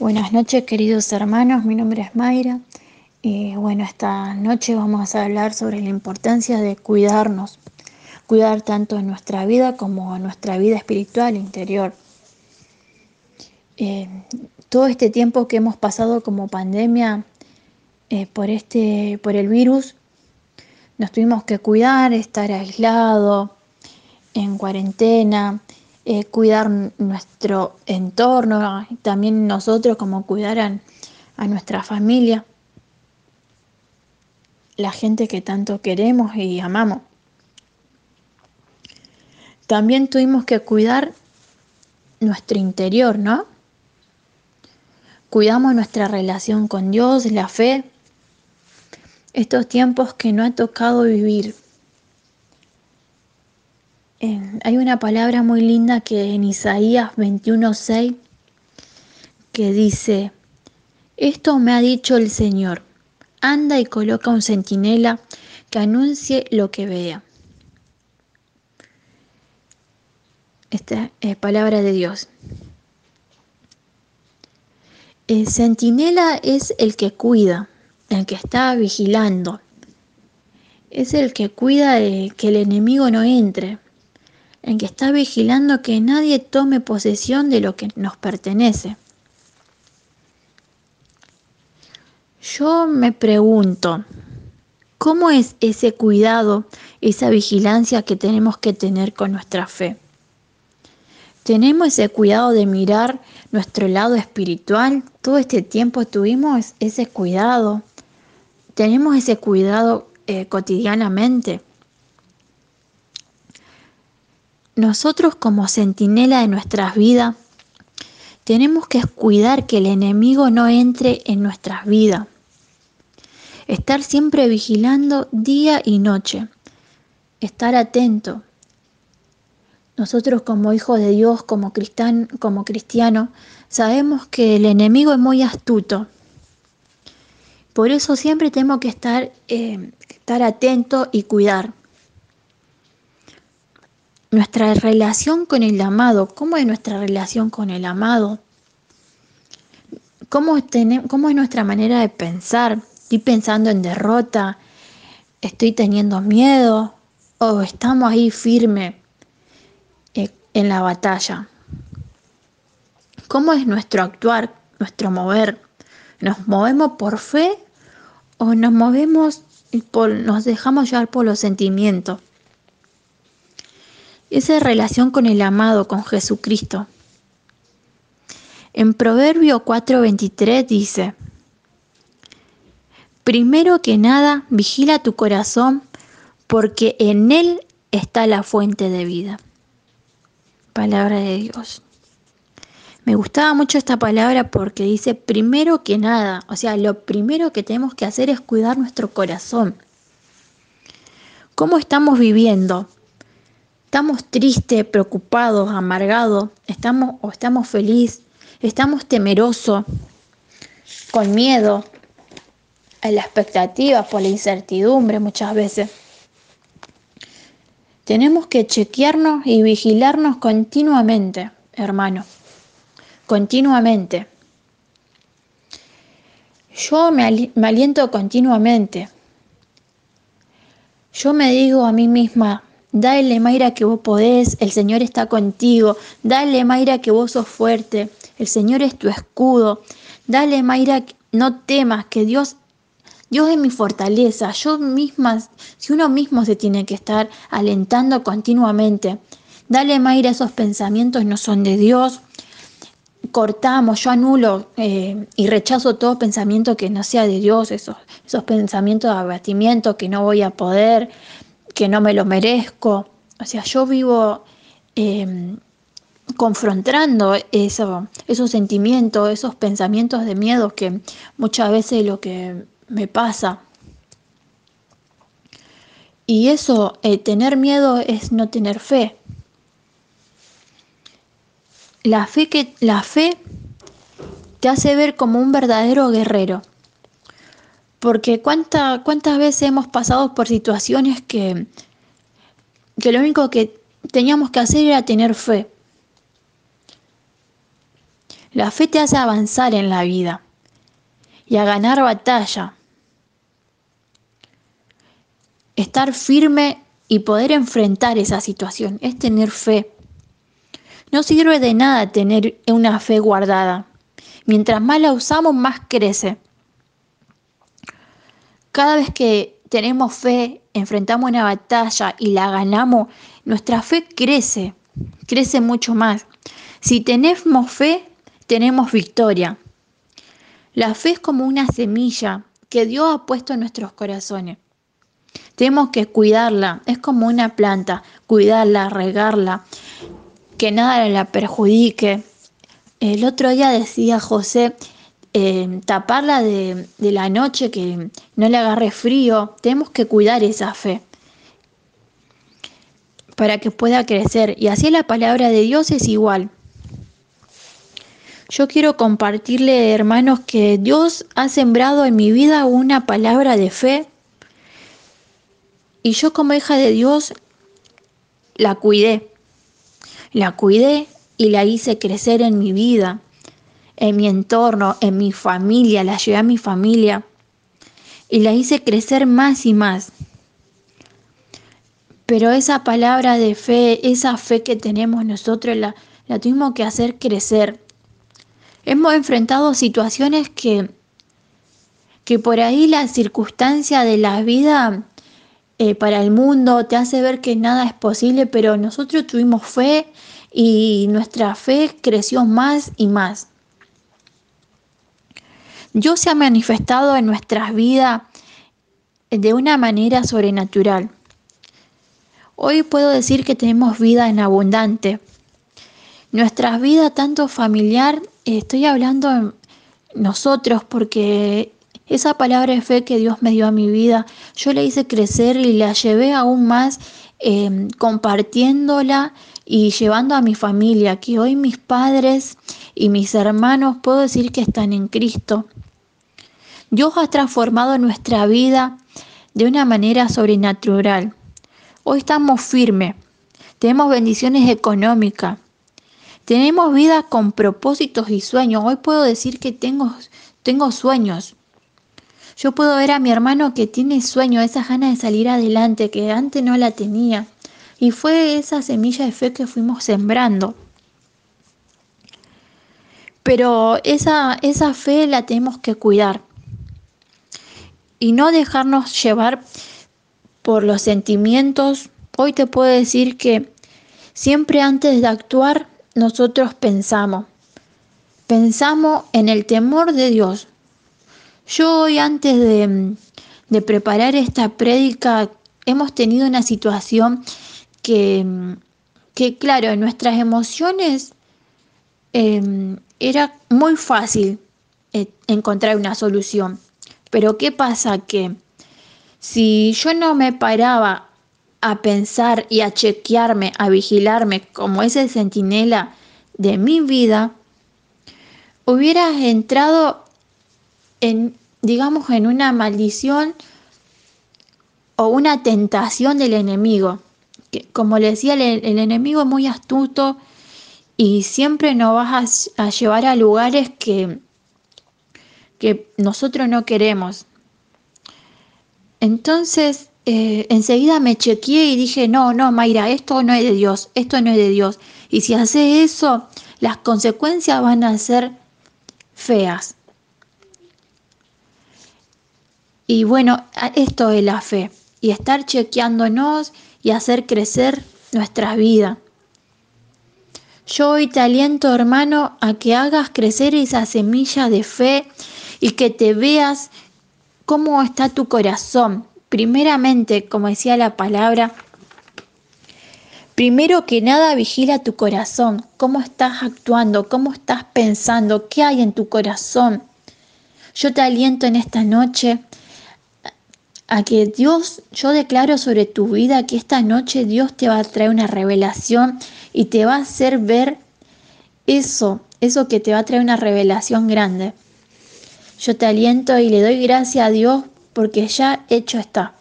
Buenas noches queridos hermanos, mi nombre es Mayra y bueno, esta noche vamos a hablar sobre la importancia de cuidarnos, cuidar tanto nuestra vida como nuestra vida espiritual interior. Eh, todo este tiempo que hemos pasado como pandemia eh, por, este, por el virus, nos tuvimos que cuidar, estar aislados, en cuarentena, eh, cuidar nuestro entorno, también nosotros como cuidar a, nuestra familia, la gente que tanto queremos y amamos. También tuvimos que cuidar nuestro interior, ¿no? Cuidamos nuestra relación con Dios, la fe, estos tiempos que no ha tocado vivir hay una palabra muy linda que en Isaías 21:6 que dice, esto me ha dicho el Señor, anda y coloca un centinela que anuncie lo que vea. Esta es palabra de Dios. El centinela es el que cuida, el que está vigilando. Es el que cuida de que el enemigo no entre, en que está vigilando que nadie tome posesión de lo que nos pertenece. Yo me pregunto, ¿cómo es ese cuidado, esa vigilancia que tenemos que tener con nuestra fe? ¿Tenemos ese cuidado de mirar nuestro lado espiritual? Todo este tiempo tuvimos ese cuidado. ¿Tenemos ese cuidado eh, cotidianamente? Nosotros como centinela de nuestras vidas tenemos que cuidar que el enemigo no entre en nuestras vidas. Estar siempre vigilando día y noche. Estar atento. Nosotros como hijos de Dios, como, cristianos, como cristianos, sabemos que el enemigo es muy astuto. Por eso siempre tenemos que estar, eh, estar atentos y cuidar nuestra relación con el amado. ¿Cómo es nuestra relación con el amado? ¿Cómo, ¿Cómo, es nuestra manera de pensar? ¿Estoy pensando en derrota? ¿Estoy teniendo miedo? ¿O estamos ahí firme eh, en la batalla? ¿Cómo es nuestro actuar, nuestro mover? ¿Nos movemos por fe o nos movemos nos dejamos llevar por los sentimientos? Esa relación con el amado, con Jesucristo. En Proverbio 4:23 dice, Primero que nada, vigila tu corazón, porque en él está la fuente de vida. Palabra de Dios. Me gustaba mucho esta palabra porque dice primero que nada, o sea, lo primero que tenemos que hacer es cuidar nuestro corazón. ¿Cómo estamos viviendo? Estamos tristes, preocupados, amargados, estamos o estamos felices, estamos temerosos, con miedo, a la expectativa, por la incertidumbre muchas veces. Tenemos que chequearnos y vigilarnos continuamente, hermano, continuamente. Yo me, me aliento continuamente. Yo me digo a mí misma, Dale, Mayra, que vos podés, el Señor está contigo. Dale, Mayra, que vos sos fuerte, el Señor es tu escudo. Dale, Mayra, no temas, que Dios, Dios es mi fortaleza. Yo misma, si uno mismo se tiene que estar alentando continuamente. Dale, Mayra, esos pensamientos no son de Dios. Cortamos, yo anulo eh, y rechazo todo pensamiento que no sea de Dios, esos, esos pensamientos de abatimiento que no voy a poder, que no me lo merezco. O sea, yo vivo em, confrontando eso, esos sentimientos, esos pensamientos de miedo que muchas veces lo que me pasa. Y eso, eh, tener miedo es no tener fe. La fe, que, la fe te hace ver como un verdadero guerrero. Porque cuánta, cuántas veces hemos pasado por situaciones que, que lo único que teníamos que hacer era tener fe. La fe te hace avanzar en la vida y a ganar batalla. Estar firme y poder enfrentar esa situación es tener fe. No sirve de nada tener una fe guardada. Mientras más la usamos, más crece. Cada vez que tenemos fe, enfrentamos una batalla y la ganamos, nuestra fe crece, crece mucho más. Si tenemos fe, tenemos victoria. La fe es como una semilla que Dios ha puesto en nuestros corazones. Tenemos que cuidarla, es como una planta, cuidarla, regarla, que nada la perjudique. El otro día decía José, eh, taparla de la noche, que no le agarre frío. Tenemos que cuidar esa fe para que pueda crecer. Y así la palabra de Dios es igual. Yo quiero compartirle, hermanos, que Dios ha sembrado en mi vida una palabra de fe y yo como hija de Dios la cuidé. La cuidé y la hice crecer en mi vida, en mi entorno, en mi familia, la llevé a mi familia y la hice crecer más y más. Pero esa palabra de fe, esa fe que tenemos nosotros, la, la tuvimos que hacer crecer. Hemos enfrentado situaciones que, que por ahí la circunstancia de la vida eh, para el mundo te hace ver que nada es posible, pero nosotros tuvimos fe y nuestra fe creció más y más. Dios se ha manifestado en nuestras vidas de una manera sobrenatural. Hoy puedo decir que tenemos vida en abundante. Nuestras vidas, tanto familiar estoy hablando nosotros porque esa palabra de fe que Dios me dio a mi vida, yo la hice crecer y la llevé aún más em, compartiéndola y llevando a mi familia, que hoy mis padres y mis hermanos puedo decir que están en Cristo. Dios ha transformado nuestra vida de una manera sobrenatural. Hoy estamos firmes, tenemos bendiciones económicas, tenemos vida con propósitos y sueños. Hoy puedo decir que tengo, sueños. Yo puedo ver a mi hermano que tiene sueño, esa ganas de salir adelante que antes no la tenía. Y fue esa semilla de fe que fuimos sembrando. Pero esa fe la tenemos que cuidar. Y no dejarnos llevar por los sentimientos. Hoy te puedo decir que siempre antes de actuar nosotros pensamos. Pensamos en el temor de Dios. Yo hoy antes de, preparar esta prédica hemos tenido una situación que, que claro, en nuestras emociones em, era muy fácil eh, encontrar una solución. Pero ¿qué pasa? Que si yo no me paraba a pensar y a chequearme, a vigilarme como ese centinela de mi vida, hubieras entrado en, digamos, en una maldición o una tentación del enemigo. Que, como le decía, el, enemigo es muy astuto y siempre nos vas a llevar a lugares que, que nosotros no queremos. Entonces, eh, enseguida me chequeé y dije, no, no, Mayra, esto no es de Dios, esto no es de Dios. Y si hace eso, las consecuencias van a ser feas. Y bueno, esto es la fe. Y estar chequeándonos y hacer crecer nuestra vida. Yo hoy te aliento, hermano, a que hagas crecer esa semilla de fe y que te veas cómo está tu corazón, Primeramente, como decía la palabra, primero que nada vigila tu corazón, cómo estás actuando, cómo estás pensando, qué hay en tu corazón. Yo te aliento en esta noche a que Dios, yo declaro sobre tu vida que esta noche Dios te va a traer una revelación y te va a hacer ver eso, eso que te va a traer una revelación grande. Yo te aliento y le doy gracias a Dios porque ya hecho está.